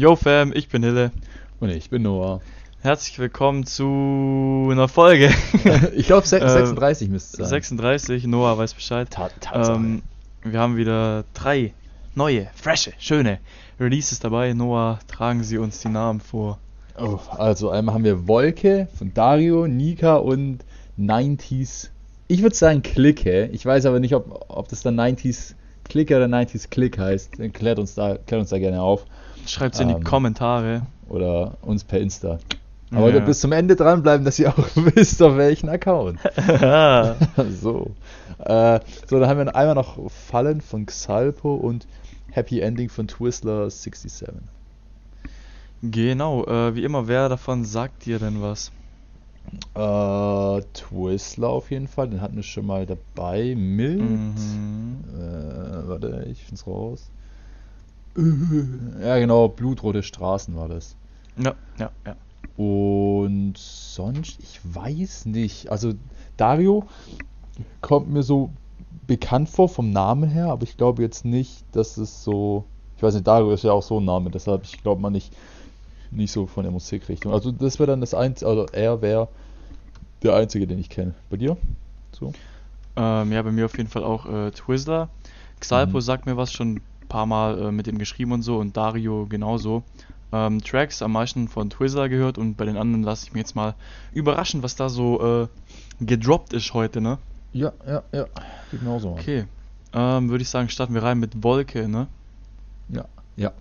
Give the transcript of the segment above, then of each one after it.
Yo Fam, ich bin Hille. Und ich bin Noah. Herzlich willkommen zu einer Folge. ich glaube 36 äh, müsste es sein. 36, Noah weiß Bescheid. Ta. Ähm, wir haben wieder drei neue, frische, schöne Releases dabei. Noah, tragen Sie uns die Namen vor. Oh, also einmal haben wir Wolke von Dario, Nika und 90s. Ich würde sagen Clique. Ich weiß aber nicht, ob, ob das dann 90s Clique oder 90s Click heißt. Klärt uns da, klärt uns da gerne auf. Schreibt es in die Ähm, Kommentare. Oder uns per Insta. Aber Ja. bis zum Ende dranbleiben, dass ihr auch wisst, auf welchen Account. so. Äh, so, dann haben wir einmal noch Fallen von Xalpo und Happy Ending von Twizzler 67. genau, äh, wie immer, wer davon sagt dir denn was? Äh, Twizzler auf jeden Fall, den hatten wir schon mal dabei. Mild. Mhm. Äh, warte, ich find's raus. Ja, genau, Blutrote Straßen war das. Ja, ja, ja. Und sonst, ich weiß nicht. Also, Dario kommt mir so bekannt vor vom Namen her, aber ich glaube jetzt nicht, dass es so. Ich weiß nicht, Dario ist ja auch so ein Name, deshalb ich glaube mal nicht, nicht so von der Musikrichtung. Also, das wäre dann das Einzige, also er wäre der Einzige, den ich kenne. Bei dir? So? Ähm, ja, bei mir auf jeden Fall auch äh, Twizzler. Xalpo Mhm. sagt mir was schon paar Mal äh, mit dem geschrieben und so und Dario genauso. Ähm, Tracks am meisten von Twizzler gehört und bei den anderen lasse ich mich jetzt mal überraschen, was da so äh, gedroppt ist heute, ne? Ja, ja, ja. Genauso. Okay. Ähm, würde ich sagen, starten wir rein mit Wolke, ne? Ja, ja.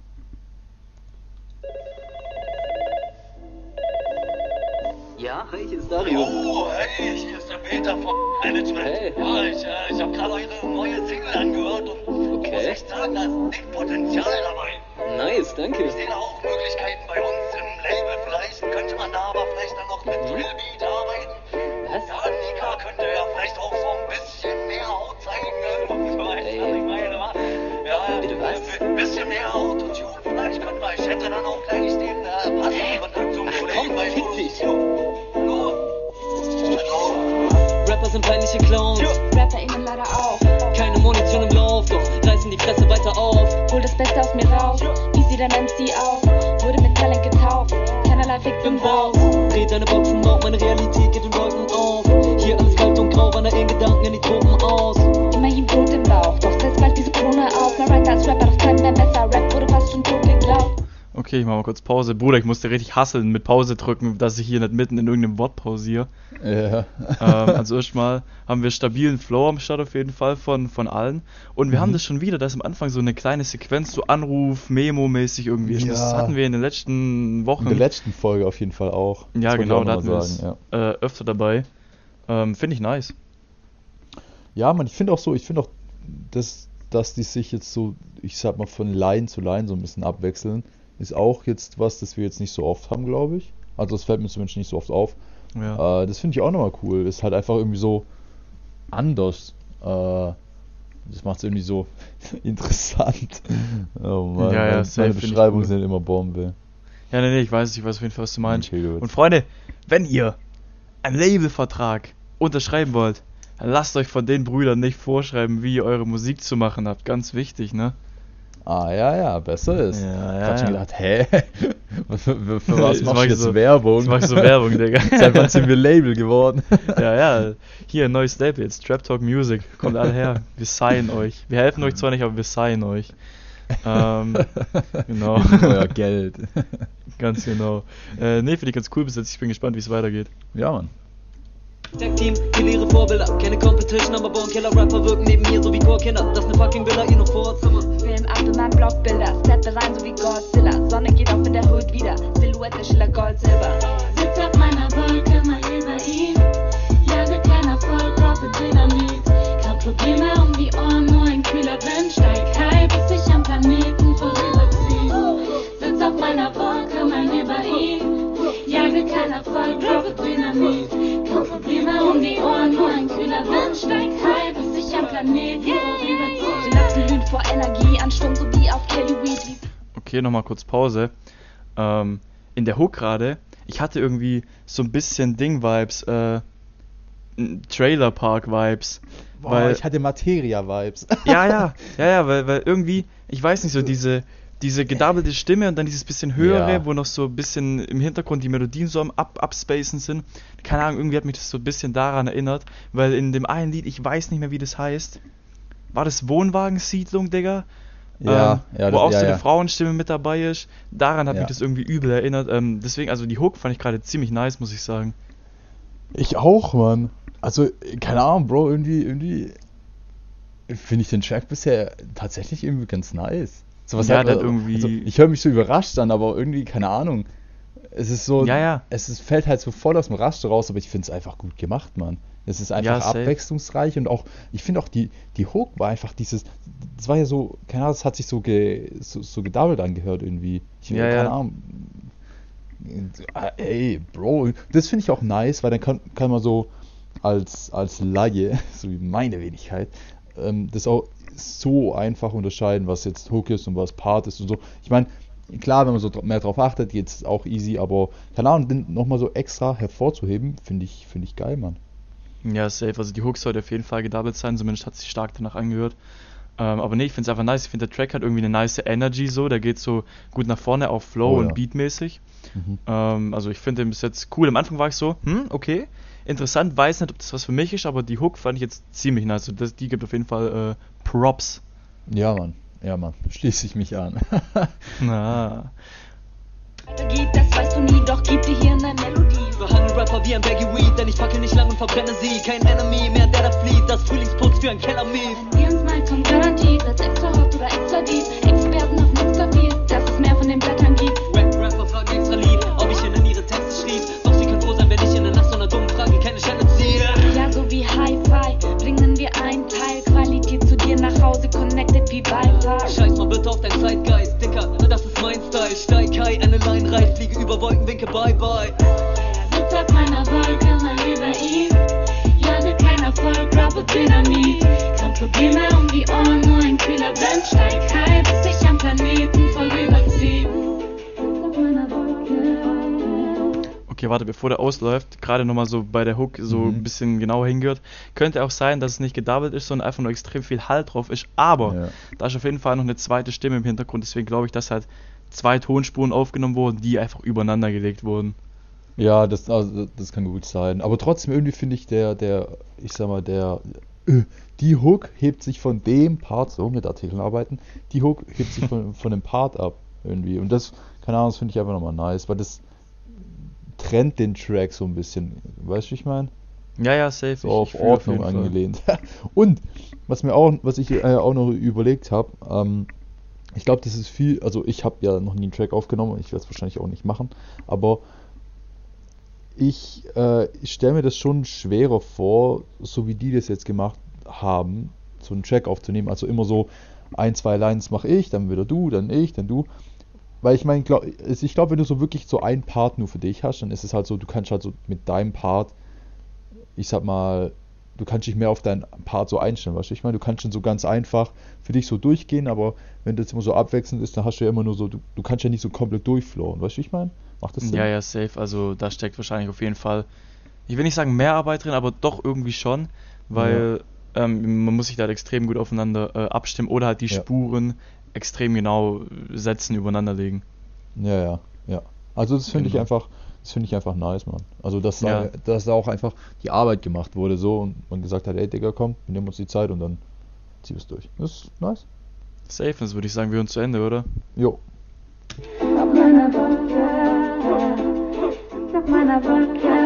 Ja, hi, hier ist Dario. Oh, hey, hier ist der Peter vom Management. Hey. Ja, ich, äh, ich habe gerade eure neue Single angehört und echt da ist dick Potenzial dabei. Nice, danke. Ich sehe da auch Möglichkeiten Okay, ich mach mal kurz Pause. Bruder, ich musste richtig hasseln mit Pause drücken, dass ich hier nicht mitten in irgendeinem Wort pausiere. Ja. ähm, also erstmal haben wir stabilen Flow am Start auf jeden Fall von, von allen. Und wir haben Mhm. das schon wieder, dass am Anfang so eine kleine Sequenz, so Anruf, Memo-mäßig irgendwie ist. Das Ja. hatten wir in den letzten Wochen. In der letzten Folge auf jeden Fall auch. Ja, genau, da hatten wir es ja. äh, öfter dabei. Ähm, Finde ich nice. Ja, man, ich finde auch so, ich finde auch, dass, dass die sich jetzt so, ich sag mal, von Line zu Line so ein bisschen abwechseln, ist auch jetzt was, das wir jetzt nicht so oft haben, glaube ich. Also das fällt mir zumindest nicht so oft auf. Ja. Äh, das finde ich auch nochmal cool. Ist halt einfach irgendwie so anders. Äh, das macht es irgendwie so interessant. Oh Mann, Ja, ja, meine, Beschreibungen sind immer Bombe. ja, nee, nee, ich weiß, ich weiß auf jeden Fall, was du meinst. Okay. Und Freunde, wenn ihr einen Labelvertrag unterschreiben wollt, dann lasst euch von den Brüdern nicht vorschreiben, wie ihr eure Musik zu machen habt. Ganz wichtig, ne? Ah, ja, ja, besser ist. Ja, ich ja, hab schon ja. gedacht, hä? für, für, für was machst mach du ich jetzt so- Werbung? Jetzt mach ich so Werbung, Digga. Seit wann sind wir Label geworden? ja, ja. Hier ein neues Label jetzt. Trap Talk Music. Kommt alle her. Wir signen euch. Wir helfen euch zwar nicht, aber wir signen euch. Ähm, genau. Euer Geld. Ganz genau. Äh, nee, finde ich ganz cool bis jetzt. Ich bin gespannt, wie es weitergeht. Ja, Mann. Tag Team, viele ihre Vorbilder. Keine Competition, aber Born Killer Rapper wirken neben mir so wie Chorkinder. Das ne fucking Villa, ihr noch Vorzimmer. Film ab in meinem Blockbilder. Steppe rein so wie Godzilla. Sonne geht auf in der Hood wieder. Silhouette, Schiller, Gold, Silber. Sitz auf meiner Wolke, mal über ihn. Jage kein Erfolg, droppe Dynamit. Grad Probleme um die Ohren, nur ein kühler Wind. Steig high, bis ich am Planeten vorüberziehe. Sitz auf meiner Wolke, mal über ihn. Jage kein Erfolg, droppe Dynamit. Grad Probleme um die Ohren, nur ein kühler Wind. Steig high, bis ich am Planeten vorüberziehe. Glühen vor Energie. Ansturm so wie auf Kelly Weed. Okay, nochmal kurz Pause. Ähm, in der Hook gerade, ich hatte irgendwie so ein bisschen Ding-Vibes, äh, Trailer Park-Vibes. Boah, Weil- ich hatte Materia-Vibes. Ja, ja, ja, ja, weil, weil irgendwie, ich weiß nicht, so diese, diese gedoubelte Stimme und dann dieses bisschen höhere, Ja. wo noch so ein bisschen im Hintergrund die Melodien so am Up Upspacen sind. Keine Ahnung, irgendwie hat mich das so ein bisschen daran erinnert, weil in dem einen Lied, ich weiß nicht mehr, wie das heißt, war das Wohnwagensiedlung, Digga? Ja, ähm, ja, wo das- auch ja, so eine ja. Frauenstimme mit dabei ist. Daran hat Ja. mich das irgendwie übel erinnert. Ähm, deswegen, also die Hook fand ich gerade ziemlich nice, muss ich sagen. Ich auch, Mann. Also, keine Ahnung, Bro, irgendwie, irgendwie finde ich den Track bisher tatsächlich irgendwie ganz nice. So, was Ja, hat- der hat irgendwie- Also, ich höre mich so überrascht an, aber irgendwie, keine Ahnung. Es ist so, Ja, ja. es ist, fällt halt so voll aus dem Raster raus, aber ich finde es einfach gut gemacht, Mann. Es ist einfach Ja, abwechslungsreich und auch, ich finde auch die, die Hook war einfach dieses, das war ja so, keine Ahnung, es hat sich so, ge, so, so gedoubled angehört irgendwie. Ich, Ja, keine ja. Ahnung. Ah, Ey, Bro, das finde ich auch nice, weil dann kann, kann man so als, als Laie, so wie meine Wenigkeit, ähm, das auch so einfach unterscheiden, was jetzt Hook ist und was Part ist und so. Ich meine, klar, wenn man so mehr drauf achtet, geht es auch easy, aber keine Ahnung, den nochmal so extra hervorzuheben, finde ich, finde ich geil, Mann. Ja, safe. Also die Hook sollte auf jeden Fall gedoubled sein, zumindest hat sich stark danach angehört. Ähm, aber nee, ich finde es einfach nice. Ich finde, der Track hat irgendwie eine nice Energy so. Der geht so gut nach vorne, auch Flow Oh, ja. und Beatmäßig. Mhm. Ähm, also ich finde den bis jetzt cool. Am Anfang war ich so, hm, okay. Interessant, weiß nicht, ob das was für mich ist, aber die Hook fand ich jetzt ziemlich nice. Also das, die gibt auf jeden Fall äh, Props. Ja, Mann. Ja, Mann. Schließe ich mich an. Na. Geht, das weißt du nie, doch gib dir hier eine Melodie. Rapper wie ein Baggy Weed, denn ich packe nicht lang und verbrenne sie. Kein Enemy mehr, der da flieht, das Frühlingsputz für ein Keller-Mief. Wenn wir uns mal kommen, garantiert, als extra hot oder extra deep. Experten auf nichts kapiert, dass es mehr von den Blättern gibt. Rap Rapper fragen extra lieb, ob ich ihnen ihre Texte schrieb. Doch sie können froh sein, wenn ich ihnen nach so einer dummen Frage keine Stelle ziehe. Ja, so wie Hi-Fi bringen wir ein Teil Qualität zu dir nach Hause, connected wie Wi-Fi. Scheiß mal bitte auf dein Zeitgeist, Dicker, das ist mein Style. Steig high, eine Line rein, fliege über Wolken, winke bye am Planeten. Okay, warte, bevor der ausläuft, gerade nochmal so bei der Hook so Mhm. ein bisschen genauer hingehört. Könnte auch sein, dass es nicht gedoubled ist, sondern einfach nur extrem viel Halt drauf ist. Aber Ja. da ist auf jeden Fall noch eine zweite Stimme im Hintergrund. Deswegen glaube ich, dass halt zwei Tonspuren aufgenommen wurden, die einfach übereinander gelegt wurden. Ja, das, also, das kann gut sein. Aber trotzdem, irgendwie finde ich der, der, ich sag mal, der, die Hook hebt sich von dem Part, so mit Artikeln arbeiten, die Hook hebt sich von, von dem Part ab, irgendwie. Und das, keine Ahnung, das finde ich einfach nochmal nice, weil das trennt den Track so ein bisschen. Weißt du, ich meine? Ja, ja, safe. So Ich- auf ich Ordnung Fall. angelehnt. Und, was mir auch, was ich äh, auch noch überlegt habe, ähm, ich glaube, das ist viel, also ich habe ja noch nie einen Track aufgenommen, ich werde es wahrscheinlich auch nicht machen, aber ich, äh, ich stelle mir das schon schwerer vor, so wie die das jetzt gemacht haben, so einen Track aufzunehmen. Also immer so ein, zwei Lines mache ich, dann wieder du, dann ich, dann du. Weil ich meine, glaub, ich glaube, wenn du so wirklich so einen Part nur für dich hast, dann ist es halt so, du kannst halt so mit deinem Part, ich sag mal, du kannst dich mehr auf deinen Part so einstellen, weißt du? Ich meine, du kannst schon so ganz einfach für dich so durchgehen, aber wenn das immer so abwechselnd ist, dann hast du ja immer nur so, du, du kannst ja nicht so komplett durchflowen, weißt du, ich meine? Macht das Sinn? Ja, ja, safe. Also da steckt wahrscheinlich auf jeden Fall, ich will nicht sagen mehr Arbeit drin, aber doch irgendwie schon, weil ähm, man muss sich da halt extrem gut aufeinander äh, abstimmen oder halt die Ja. Spuren extrem genau setzen, übereinander legen. Ja, ja, ja. Also das finde ich Genau. einfach, das finde ich einfach nice, Mann. Also dass, Ja. da, dass da auch einfach die Arbeit gemacht wurde so und man gesagt hat, ey Digga, komm, wir nehmen uns die Zeit und dann ziehen wir es durch. Das ist nice. Safe, das würde ich sagen, wir hören zu Ende, oder? Jo. Auf meiner Wolke, auf meiner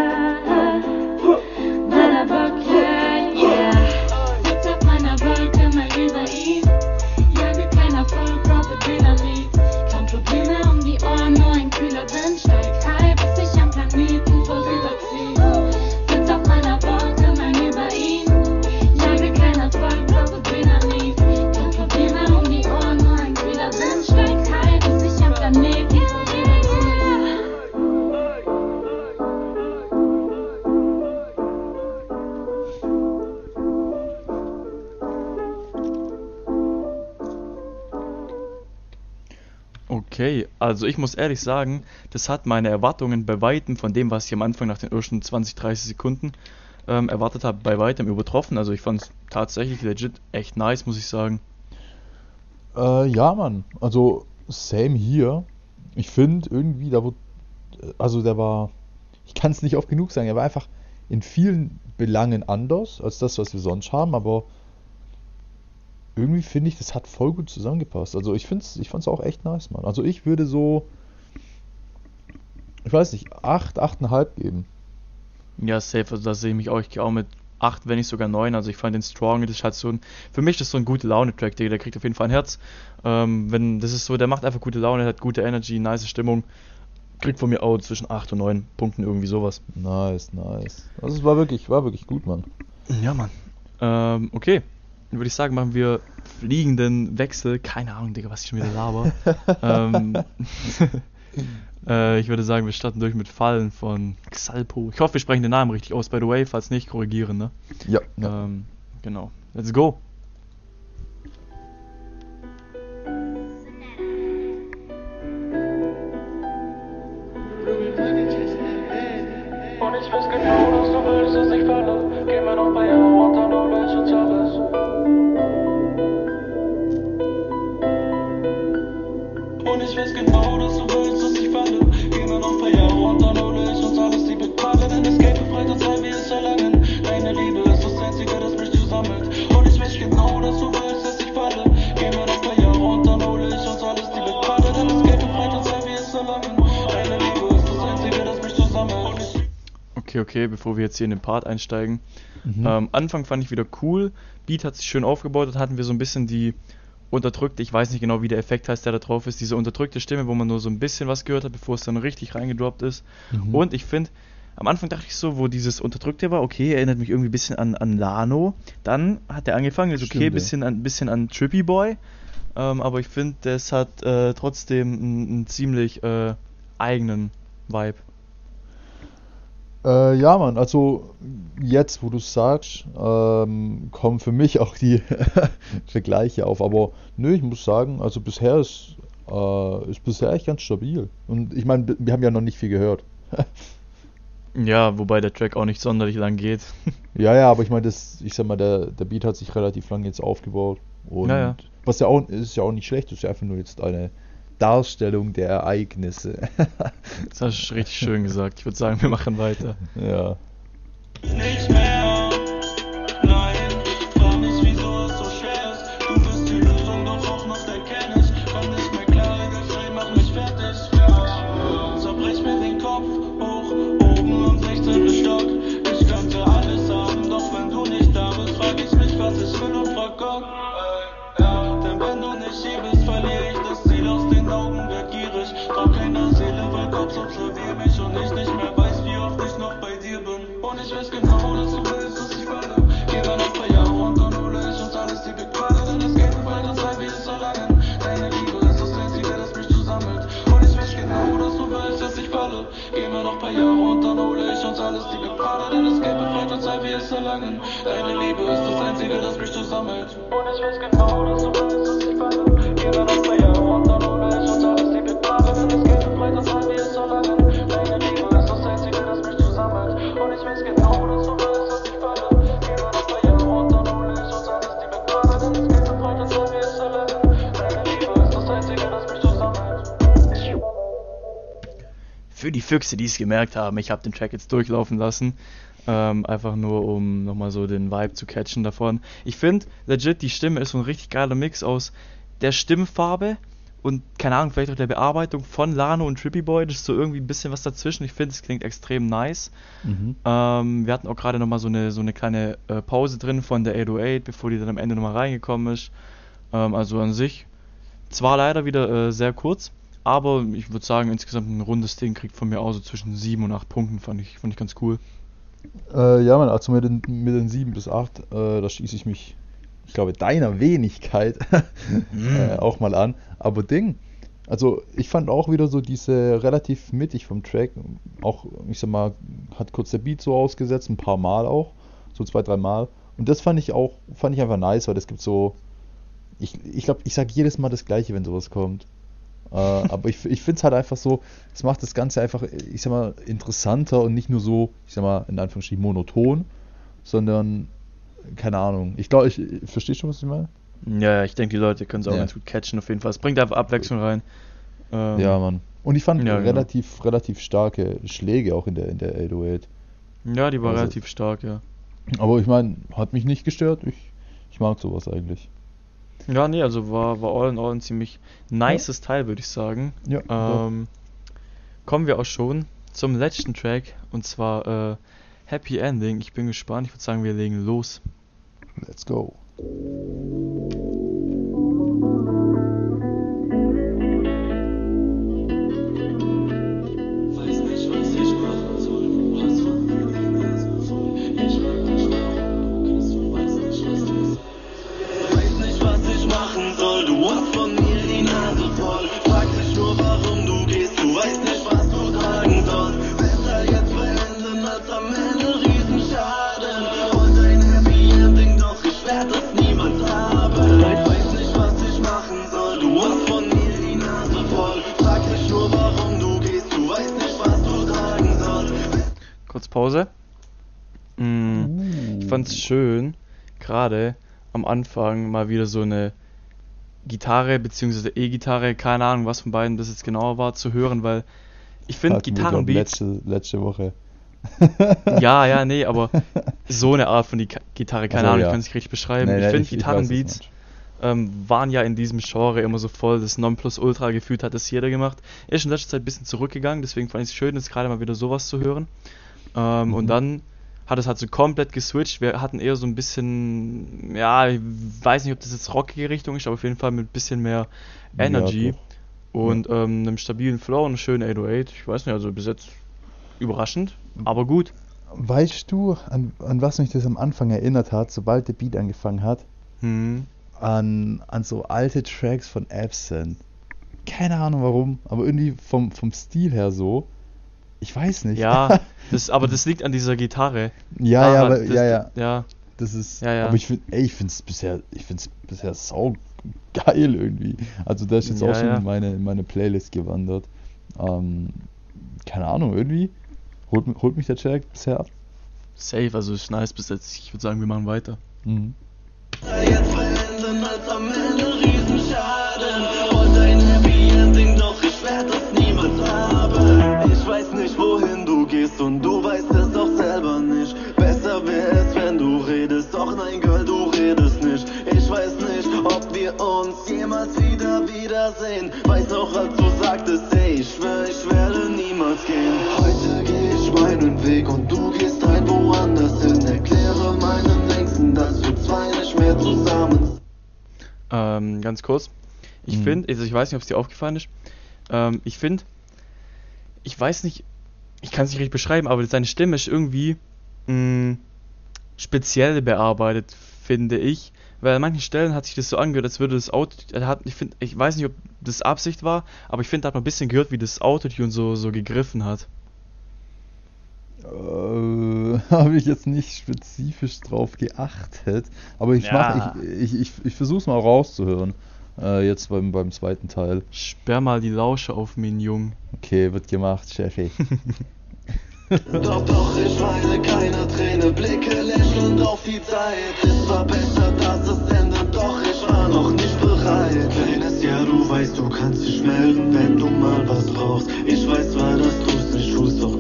Okay, also ich muss ehrlich sagen, das hat meine Erwartungen bei weitem von dem, was ich am Anfang nach den ersten 20, 30 Sekunden ähm, erwartet habe, bei weitem übertroffen. Also ich fand es tatsächlich legit echt nice, muss ich sagen. Äh, ja, Mann. Also same hier. Ich finde irgendwie, da wurde, also der war, ich kann es nicht oft genug sagen, er war einfach in vielen Belangen anders als das, was wir sonst haben, aber irgendwie finde ich, das hat voll gut zusammengepasst. Also ich finde es ich fand's auch echt nice, Mann. Also ich würde so, ich weiß nicht, 8, 8,5 geben. Ja, safe, also da sehe ich mich auch, ich gehe auch mit 8, wenn nicht sogar 9. Also ich fand den Strong, das ist halt so ein, für mich das ist so ein gute Laune-Track, Digga, der kriegt auf jeden Fall ein Herz. Ähm, wenn, das ist so, der macht einfach gute Laune, hat gute Energy, nice Stimmung. Kriegt von mir auch zwischen 8 und 9 Punkten irgendwie sowas. Nice, nice. Also es war wirklich, war wirklich gut, Mann. Ja, Mann. Ähm, okay. Dann würde ich sagen, machen wir fliegenden Wechsel. Keine Ahnung, Digga, was ich schon wieder laber. ähm, äh, ich würde sagen, wir starten durch mit Fallen von Xalpo. Ich hoffe, wir sprechen den Namen richtig aus, by the way. Falls nicht, korrigieren, ne? Ja, ja. Ähm, genau. Let's go. Und ich weiß genau, dass du willst, dass ich falle. Gib mir noch ein paar Jahre und Okay, okay, bevor wir jetzt hier in den Part einsteigen. Mhm. Ähm, Anfang fand ich wieder cool. Beat hat sich schön aufgebaut. Dann hatten wir so ein bisschen die unterdrückte, ich weiß nicht genau, wie der Effekt heißt, der da drauf ist, diese unterdrückte Stimme, wo man nur so ein bisschen was gehört hat, bevor es dann richtig reingedroppt ist. Mhm. Und ich finde, am Anfang dachte ich so, wo dieses Unterdrückte war, okay, erinnert mich irgendwie ein bisschen an, an Lano. Dann hat er angefangen, ist okay, ja. bisschen an, bisschen an Trippy Boy. Ähm, aber ich finde, das hat äh, trotzdem einen, einen ziemlich äh, eigenen Vibe. Äh, ja, Mann, also jetzt, wo du es sagst, ähm, kommen für mich auch die Vergleiche auf. Aber nö, ich muss sagen, also bisher ist, äh, ist bisher echt ganz stabil. Und ich meine, wir haben ja noch nicht viel gehört. Ja, wobei der Track auch nicht sonderlich lang geht. Ja, ja, aber ich meine, das, ich sag mal, der, der Beat hat sich relativ lange jetzt aufgebaut. Und Ja, ja. was ja auch ist ja auch nicht schlecht, das ist ja einfach nur jetzt eine Darstellung der Ereignisse. Das hast du richtig schön gesagt. Ich würde sagen, wir machen weiter. ja. nicht mehr. Deine Liebe ist das Einzige, das mich zusammelt. Und ich weiß genau, dass du willst, Für die Füchse, die es gemerkt haben, ich habe den Track jetzt durchlaufen lassen. Ähm, einfach nur, um nochmal so den Vibe zu catchen davon. Ich finde, legit, die Stimme ist so ein richtig geiler Mix aus der Stimmfarbe und, keine Ahnung, vielleicht auch der Bearbeitung von Lano und Trippy Boy. Das ist so irgendwie ein bisschen was dazwischen. Ich finde, es klingt extrem nice. Mhm. Ähm, wir hatten auch gerade nochmal so eine, so eine kleine äh, Pause drin von der 808, bevor die dann am Ende nochmal reingekommen ist. Ähm, also an sich zwar leider wieder äh, sehr kurz, aber ich würde sagen, insgesamt ein rundes Ding kriegt von mir auch so zwischen 7 und 8 Punkten, fand ich, fand ich ganz cool. Äh, ja, man, also mit den, mit den 7 bis 8, äh, da schließe ich mich, ich glaube, deiner Wenigkeit äh, auch mal an. Aber Ding, also ich fand auch wieder so diese relativ mittig vom Track, auch, ich sag mal, hat kurz der Beat so ausgesetzt, ein paar Mal auch, so zwei, drei Mal. Und das fand ich auch, fand ich einfach nice, weil es gibt so, ich glaube, ich, glaub, ich sage jedes Mal das Gleiche, wenn sowas kommt. Äh, aber ich, ich finde es halt einfach so, es macht das Ganze einfach, ich sag mal, interessanter und nicht nur so, ich sag mal, in Anführungsstrichen monoton, sondern, keine Ahnung. Ich glaube, ich, verstehst schon, was ich meine? Ja, ja, ich denke, die Leute können es auch Ja. ganz gut catchen, auf jeden Fall. Es bringt einfach Abwechslung rein. Ähm, Ja, Mann. Und ich fand Ja, genau. relativ, relativ starke Schläge auch in der, in der 808. Ja, die war Also- relativ stark, ja. Aber ich meine, hat mich nicht gestört. Ich, ich mag sowas eigentlich. Ja, nee, also war, war all in all ein ziemlich nices Teil, würde ich sagen. Ja. Ähm, kommen wir auch schon zum letzten Track und zwar äh, Happy Ending. Ich bin gespannt. Ich würde sagen, wir legen los. let's go. Pause. Mm, Ich fand's schön, gerade am Anfang mal wieder so eine Gitarre bzw. E-Gitarre, keine Ahnung, was von beiden das jetzt genauer war, zu hören, weil ich finde Gitarrenbeats, Letzte, letzte Woche. ja, ja, nee, aber so eine Art von die Gitarre, keine Ach so, Ahnung, ja. ich kann es nicht richtig beschreiben. Nee, ich nee, finde Gitarrenbeats ähm, waren ja in diesem Genre immer so voll, das Nonplusultra gefühlt hat das jeder gemacht. Er ist in letzter Zeit ein bisschen zurückgegangen, deswegen fand ich es schön, jetzt gerade mal wieder sowas zu hören. Ähm, Mhm. Und dann hat es halt so komplett geswitcht. Wir hatten eher so ein bisschen, ja, ich weiß nicht, ob das jetzt rockige Richtung ist, aber auf jeden Fall mit ein bisschen mehr Ja, Energy doch. und ähm, einem stabilen Flow und einem schönen 808. Ich weiß nicht, also bis jetzt überraschend, aber gut. Weißt du, an, an was mich das am Anfang erinnert hat, sobald der Beat angefangen hat? Hm. An, an so alte Tracks von Absent. Keine Ahnung warum, aber irgendwie vom, vom Stil her so. Ich weiß nicht. Ja, das, aber das liegt an dieser Gitarre. ja, ja, Daran, aber, das, ja, ja. Ja, Das ist, Ja, ja. aber ich finde, ey, ich finde es bisher, ich finde es bisher sau geil irgendwie. Also der ist jetzt Ja, auch schon ja. in meine, in meine Playlist gewandert. Ähm, keine Ahnung, irgendwie holt, holt mich der Track bisher ab. safe, also ist nice bis jetzt. Ich würde sagen, wir machen weiter. Mhm. Jetzt beenden als am Ende gehst und du weißt es auch selber nicht Besser wäre es, wenn du redest, doch nein, Girl, du redest nicht Ich weiß nicht, ob wir uns jemals wieder wiedersehen Weiß noch, als du sagtest, ey, ich schwör, ich werde niemals gehen Heute geh ich meinen Weg und du gehst ein woanders hin Erkläre meinen Ängsten, dass wir zwei nicht mehr zusammen sind Ähm, ganz kurz. Ich Mhm. finde, also ich weiß nicht, ob es dir aufgefallen ist. Ähm, ich finde, ich weiß nicht, ich kann es nicht richtig beschreiben, aber seine Stimme ist irgendwie mh, speziell bearbeitet, finde ich. Weil an manchen Stellen hat sich das so angehört, als würde das Auto, hat, ich finde, ich weiß nicht, ob das Absicht war, aber ich finde, da hat man ein bisschen gehört, wie das Autotune so, so gegriffen hat. Äh, habe ich jetzt nicht spezifisch drauf geachtet, aber ich Ja. mach, ich, ich, ich, ich versuche es mal rauszuhören. Äh, jetzt beim, beim zweiten Teil. Sperr mal die Lausche auf mich, Jung. Okay, wird gemacht, Chefi. Doch, doch, ich weine keine Träne, blicke lächelnd auf die Zeit. Es war besser, dass es endet, doch ich war noch nicht bereit. Kleines Ja, du weißt, du kannst dich melden, wenn du mal was brauchst. Ich weiß zwar, dass du's nicht tust, doch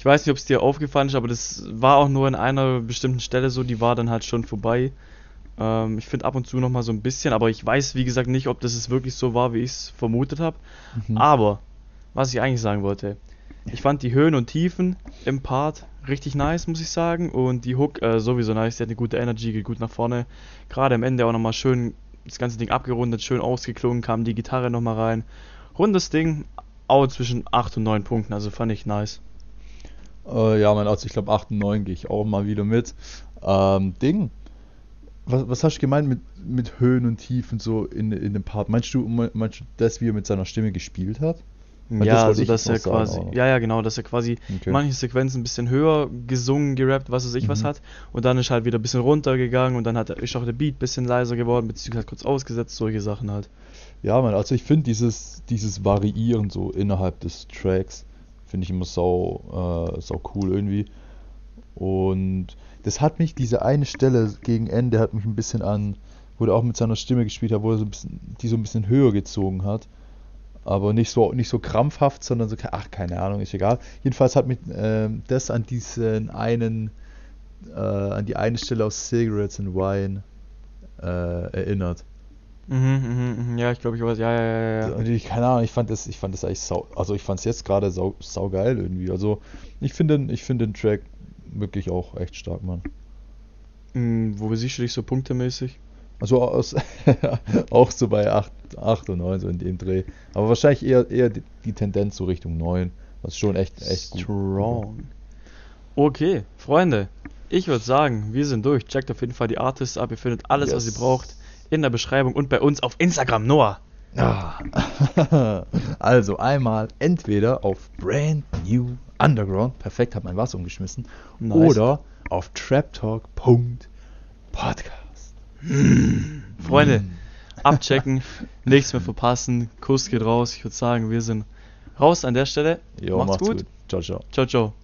ich weiß nicht, ob es dir aufgefallen ist, aber das war auch nur in einer bestimmten Stelle so, die war dann halt schon vorbei. Ähm, ich finde ab und zu noch mal so ein bisschen, aber ich weiß, wie gesagt, nicht, ob das es wirklich so war, wie ich es vermutet habe. Mhm. Aber, was ich eigentlich sagen wollte, ich fand die Höhen und Tiefen im Part richtig nice, muss ich sagen. Und die Hook äh, sowieso nice, die hat eine gute Energy, geht gut nach vorne. Gerade am Ende auch nochmal schön das ganze Ding abgerundet, schön ausgeklungen, kam die Gitarre nochmal rein. Rundes Ding, auch zwischen 8 und 9 Punkten, also fand ich nice. Äh, ja, mein, also ich glaube 8 und 9 gehe ich auch mal wieder mit. Ähm, Ding. Was, was hast du gemeint mit, mit Höhen und Tiefen so in, in dem Part? Meinst du, meinst du das, wie er mit seiner Stimme gespielt hat? Weil das Ja, wollte also dass er sagen, quasi, aber- ja, ja, genau, dass er quasi Okay. manche Sequenzen ein bisschen höher gesungen, gerappt, was weiß ich was Mhm. hat. Und dann ist halt wieder ein bisschen runtergegangen und dann hat, er- ist auch der Beat ein bisschen leiser geworden, beziehungsweise kurz ausgesetzt, solche Sachen halt. Ja, man, also ich finde dieses, dieses Variieren so innerhalb des Tracks, finde ich immer sau, äh, sau cool irgendwie. Und das hat mich, diese eine Stelle gegen Ende hat mich ein bisschen an, wo er auch mit seiner Stimme gespielt hat, wo er so ein bisschen, die so ein bisschen höher gezogen hat. Aber nicht so, nicht so krampfhaft, sondern so, ach, keine Ahnung, ist egal. Jedenfalls hat mich ähm, das an diesen einen, äh, an die eine Stelle aus Cigarettes and Wine äh, erinnert. Mhm, mhm, mhm, ja, ich glaube, ich weiß, ja, ja, ja, ja. Und ich, keine Ahnung, ich fand das, ich fand das eigentlich sau, also ich fand es jetzt gerade sau, sau geil irgendwie. Also ich finde, den- ich finde den Track wirklich auch echt stark, Mann. Mm, Wo siehst du dich so punktemäßig? Also aus, auch so bei 8, 8 und 9, so in dem Dreh. Aber wahrscheinlich eher, eher die, die Tendenz so Richtung 9. Was schon echt, echt gut. Strong. Okay, Freunde, ich würde sagen, wir sind durch. Checkt auf jeden Fall die Artists ab. Ihr findet alles, was ihr Yes. braucht, in der Beschreibung und bei uns auf Instagram. Noah. Ah. also einmal entweder auf Brand New Underground, perfekt, hab mein Wasser umgeschmissen, Nice. oder auf traptalk.podcast. Freunde, abchecken, nichts mehr verpassen. Kuss geht raus. Ich würde sagen, wir sind raus an der Stelle. Jo, macht's, gut. Ciao, ciao. Ciao, ciao.